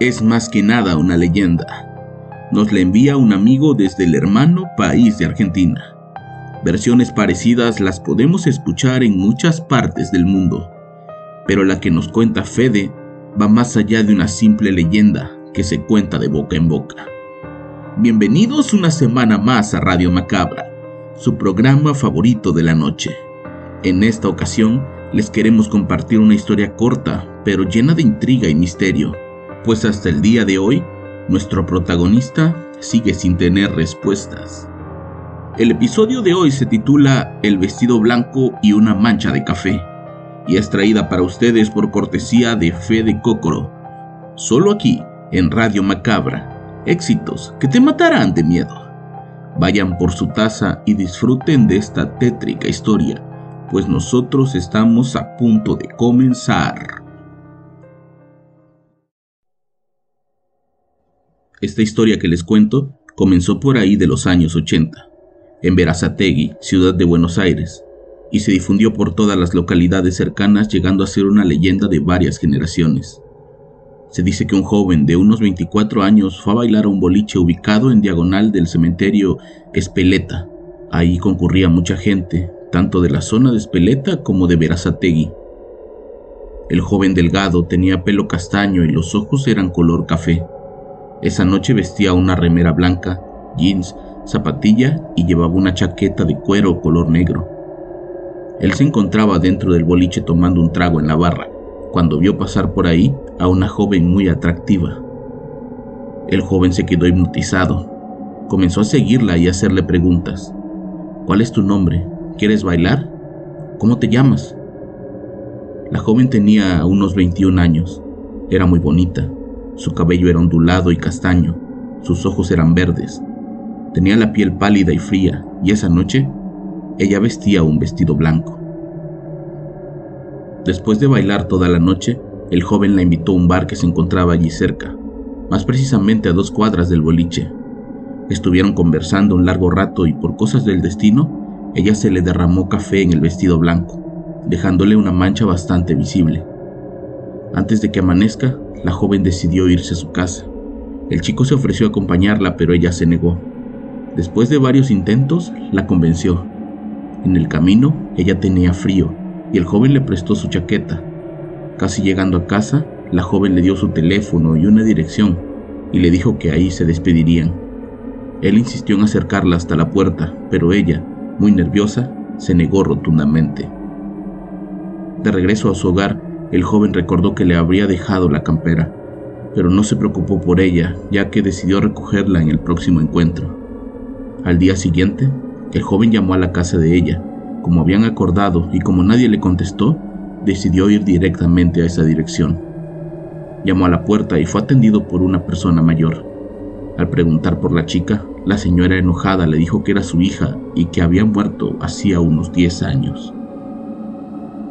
es más que nada una leyenda. Nos la envía un amigo desde el hermano país de Argentina. Versiones parecidas las podemos escuchar en muchas partes del mundo, pero la que nos cuenta Fede va más allá de una simple leyenda que se cuenta de boca en boca. Bienvenidos una semana más a Radio Macabra, su programa favorito de la noche. En esta ocasión les queremos compartir una historia corta, pero llena de intriga y misterio pues hasta el día de hoy, nuestro protagonista sigue sin tener respuestas. El episodio de hoy se titula El vestido blanco y una mancha de café, y es traída para ustedes por cortesía de Fe de Cócoro, solo aquí, en Radio Macabra, éxitos que te matarán de miedo. Vayan por su taza y disfruten de esta tétrica historia, pues nosotros estamos a punto de comenzar. Esta historia que les cuento comenzó por ahí de los años 80, en Verazategui, ciudad de Buenos Aires, y se difundió por todas las localidades cercanas llegando a ser una leyenda de varias generaciones. Se dice que un joven de unos 24 años fue a bailar a un boliche ubicado en diagonal del cementerio Espeleta. Ahí concurría mucha gente, tanto de la zona de Espeleta como de Verazategui. El joven delgado tenía pelo castaño y los ojos eran color café. Esa noche vestía una remera blanca, jeans, zapatilla y llevaba una chaqueta de cuero color negro. Él se encontraba dentro del boliche tomando un trago en la barra, cuando vio pasar por ahí a una joven muy atractiva. El joven se quedó hipnotizado. Comenzó a seguirla y a hacerle preguntas. ¿Cuál es tu nombre? ¿Quieres bailar? ¿Cómo te llamas? La joven tenía unos 21 años. Era muy bonita. Su cabello era ondulado y castaño, sus ojos eran verdes. Tenía la piel pálida y fría, y esa noche ella vestía un vestido blanco. Después de bailar toda la noche, el joven la invitó a un bar que se encontraba allí cerca, más precisamente a dos cuadras del boliche. Estuvieron conversando un largo rato y por cosas del destino, ella se le derramó café en el vestido blanco, dejándole una mancha bastante visible. Antes de que amanezca, la joven decidió irse a su casa. El chico se ofreció a acompañarla, pero ella se negó. Después de varios intentos, la convenció. En el camino, ella tenía frío y el joven le prestó su chaqueta. Casi llegando a casa, la joven le dio su teléfono y una dirección y le dijo que ahí se despedirían. Él insistió en acercarla hasta la puerta, pero ella, muy nerviosa, se negó rotundamente. De regreso a su hogar, el joven recordó que le habría dejado la campera, pero no se preocupó por ella, ya que decidió recogerla en el próximo encuentro. Al día siguiente, el joven llamó a la casa de ella, como habían acordado, y como nadie le contestó, decidió ir directamente a esa dirección. Llamó a la puerta y fue atendido por una persona mayor. Al preguntar por la chica, la señora enojada le dijo que era su hija y que había muerto hacía unos 10 años.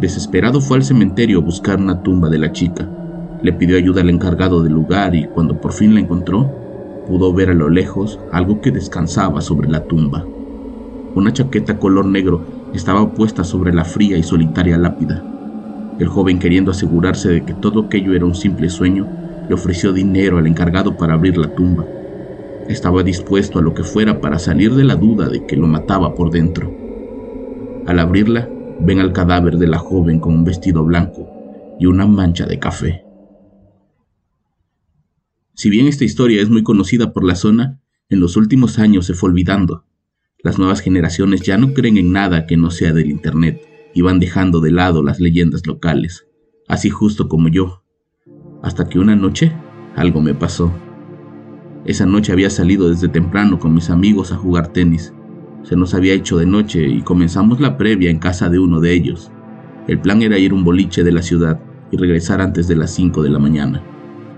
Desesperado fue al cementerio a buscar una tumba de la chica. Le pidió ayuda al encargado del lugar y cuando por fin la encontró, pudo ver a lo lejos algo que descansaba sobre la tumba. Una chaqueta color negro estaba puesta sobre la fría y solitaria lápida. El joven, queriendo asegurarse de que todo aquello era un simple sueño, le ofreció dinero al encargado para abrir la tumba. Estaba dispuesto a lo que fuera para salir de la duda de que lo mataba por dentro. Al abrirla, ven al cadáver de la joven con un vestido blanco y una mancha de café. Si bien esta historia es muy conocida por la zona, en los últimos años se fue olvidando. Las nuevas generaciones ya no creen en nada que no sea del Internet y van dejando de lado las leyendas locales, así justo como yo. Hasta que una noche algo me pasó. Esa noche había salido desde temprano con mis amigos a jugar tenis se nos había hecho de noche y comenzamos la previa en casa de uno de ellos. El plan era ir un boliche de la ciudad y regresar antes de las 5 de la mañana.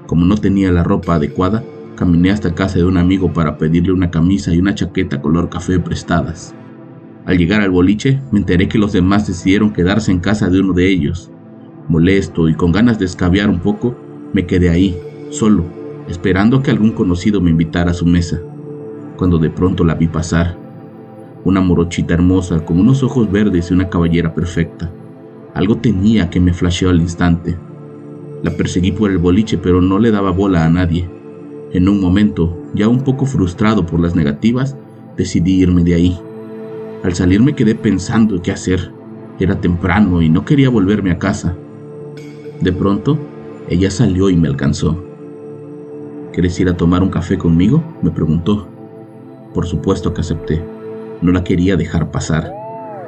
Como no tenía la ropa adecuada, Caminé hasta casa de un amigo para pedirle una camisa y una chaqueta color café prestadas. Al llegar al boliche, me enteré que los demás decidieron quedarse en casa de uno de ellos. Molesto y con ganas de escabiar un poco, me quedé ahí, solo, esperando que algún conocido me invitara a su mesa, cuando de pronto la vi pasar. Una morochita hermosa con unos ojos verdes y una caballera perfecta. Algo tenía que me flasheó al instante. La perseguí por el boliche, pero no le daba bola a nadie. En un momento, ya un poco frustrado por las negativas, decidí irme de ahí. Al salir me quedé pensando qué hacer. Era temprano y no quería volverme a casa. De pronto, ella salió y me alcanzó. ¿Quieres ir a tomar un café conmigo? me preguntó. Por supuesto que acepté. No la quería dejar pasar.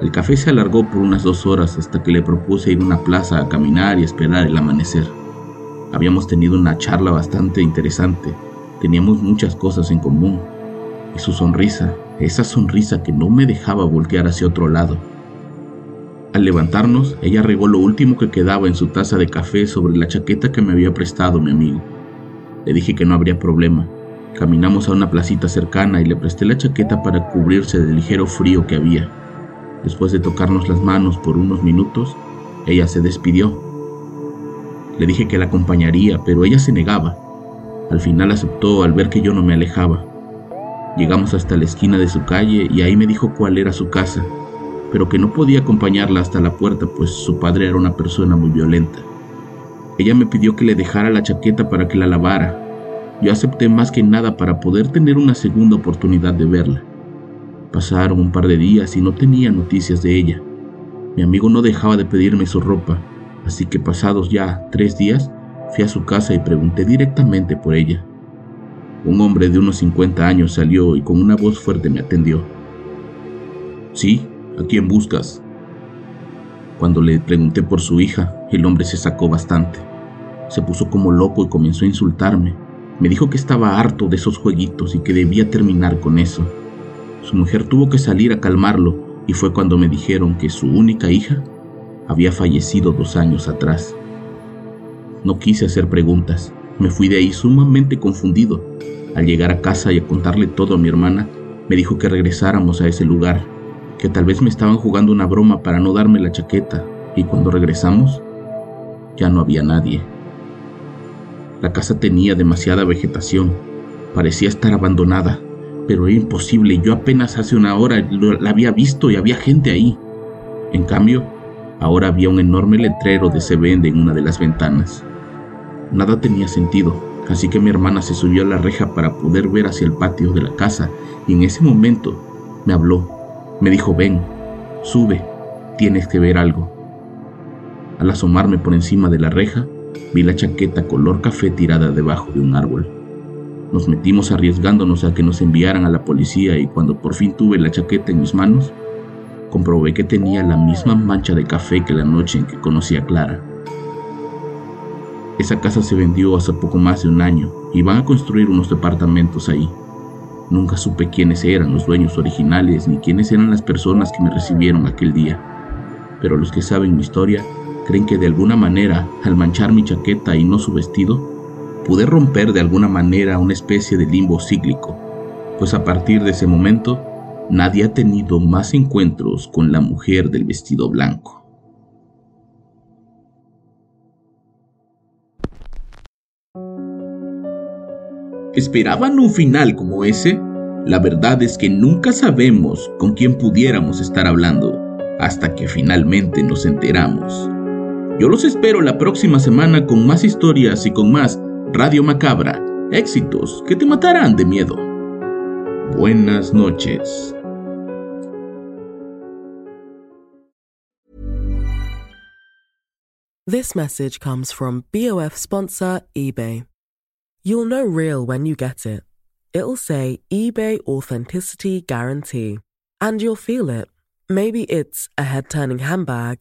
El café se alargó por unas dos horas hasta que le propuse ir a una plaza a caminar y esperar el amanecer. Habíamos tenido una charla bastante interesante Teníamos muchas cosas en común. Y su sonrisa, esa sonrisa que no me dejaba voltear hacia otro lado. Al levantarnos, ella regó lo último que quedaba en su taza de café sobre la chaqueta que me había prestado mi amigo. Le dije que no habría problema. Caminamos a una placita cercana y le presté la chaqueta para cubrirse del ligero frío que había. Después de tocarnos las manos por unos minutos, ella se despidió. Le dije que la acompañaría, pero ella se negaba. Al final aceptó al ver que yo no me alejaba. Llegamos hasta la esquina de su calle y ahí me dijo cuál era su casa, pero que no podía acompañarla hasta la puerta pues su padre era una persona muy violenta. Ella me pidió que le dejara la chaqueta para que la lavara. Yo acepté más que nada para poder tener una segunda oportunidad de verla. Pasaron un par de días y no tenía noticias de ella. Mi amigo no dejaba de pedirme su ropa, así que pasados ya tres días Fui a su casa y pregunté directamente por ella. Un hombre de unos 50 años salió y con una voz fuerte me atendió. Sí, ¿a quién buscas? Cuando le pregunté por su hija, el hombre se sacó bastante. Se puso como loco y comenzó a insultarme. Me dijo que estaba harto de esos jueguitos y que debía terminar con eso. Su mujer tuvo que salir a calmarlo y fue cuando me dijeron que su única hija había fallecido dos años atrás. No quise hacer preguntas. Me fui de ahí sumamente confundido. Al llegar a casa y a contarle todo a mi hermana, me dijo que regresáramos a ese lugar, que tal vez me estaban jugando una broma para no darme la chaqueta, y cuando regresamos, ya no había nadie. La casa tenía demasiada vegetación, parecía estar abandonada, pero era imposible, yo apenas hace una hora la había visto y había gente ahí. En cambio, ahora había un enorme letrero de se vende en una de las ventanas. Nada tenía sentido, así que mi hermana se subió a la reja para poder ver hacia el patio de la casa y en ese momento me habló. Me dijo, ven, sube, tienes que ver algo. Al asomarme por encima de la reja, vi la chaqueta color café tirada debajo de un árbol. Nos metimos arriesgándonos a que nos enviaran a la policía y cuando por fin tuve la chaqueta en mis manos, comprobé que tenía la misma mancha de café que la noche en que conocí a Clara. Esa casa se vendió hace poco más de un año y van a construir unos departamentos ahí. Nunca supe quiénes eran los dueños originales ni quiénes eran las personas que me recibieron aquel día. Pero los que saben mi historia creen que de alguna manera, al manchar mi chaqueta y no su vestido, pude romper de alguna manera una especie de limbo cíclico, pues a partir de ese momento nadie ha tenido más encuentros con la mujer del vestido blanco. ¿Esperaban un final como ese? La verdad es que nunca sabemos con quién pudiéramos estar hablando hasta que finalmente nos enteramos. Yo los espero la próxima semana con más historias y con más Radio Macabra, éxitos que te matarán de miedo. Buenas noches. This message comes from BOF sponsor eBay. You'll know real when you get it. It'll say eBay Authenticity Guarantee. And you'll feel it. Maybe it's a head turning handbag,